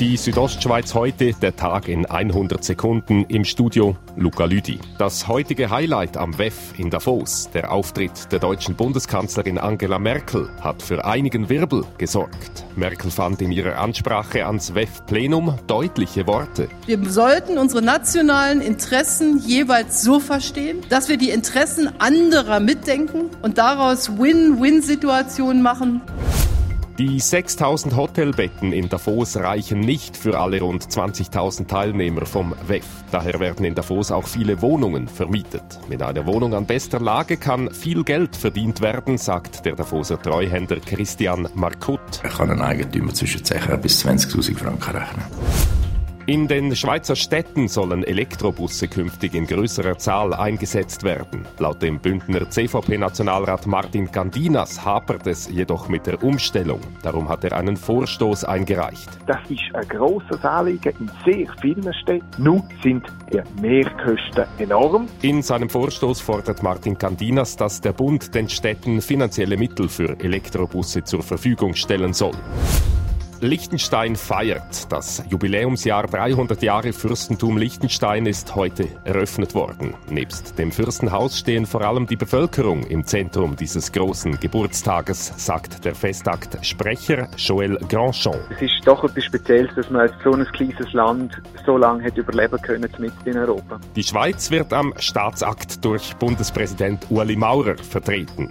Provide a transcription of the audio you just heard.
Die Südostschweiz heute, der Tag in 100 Sekunden im Studio Luca Lüdi. Das heutige Highlight am WEF in Davos, der Auftritt der deutschen Bundeskanzlerin Angela Merkel, hat für einigen Wirbel gesorgt. Merkel fand in ihrer Ansprache ans WEF-Plenum deutliche Worte. Wir sollten unsere nationalen Interessen jeweils so verstehen, dass wir die Interessen anderer mitdenken und daraus Win-Win-Situationen machen. Die 6000 Hotelbetten in Davos reichen nicht für alle rund 20.000 Teilnehmer vom WEF. Daher werden in Davos auch viele Wohnungen vermietet. Mit einer Wohnung an bester Lage kann viel Geld verdient werden, sagt der Davoser Treuhänder Christian Markut. Er kann ein Eigentümer zwischen 10.000 bis 20.000 Franken rechnen. In den Schweizer Städten sollen Elektrobusse künftig in größerer Zahl eingesetzt werden. Laut dem Bündner CVP-Nationalrat Martin Candinas hapert es jedoch mit der Umstellung. Darum hat er einen Vorstoß eingereicht. Das ist ein grosses Anliegen in sehr vielen Städten. Nun sind die Mehrkosten enorm. In seinem Vorstoß fordert Martin Candinas, dass der Bund den Städten finanzielle Mittel für Elektrobusse zur Verfügung stellen soll. Liechtenstein feiert. Das Jubiläumsjahr 300 Jahre Fürstentum Liechtenstein ist heute eröffnet worden. Nebst dem Fürstenhaus stehen vor allem die Bevölkerung im Zentrum dieses großen Geburtstages, sagt der Festakt-Sprecher Joël Grandchamp. Es ist doch etwas Spezielles, dass man als so ein kleines Land so lange hat überleben können mit in Europa. Die Schweiz wird am Staatsakt durch Bundespräsident Ueli Maurer vertreten.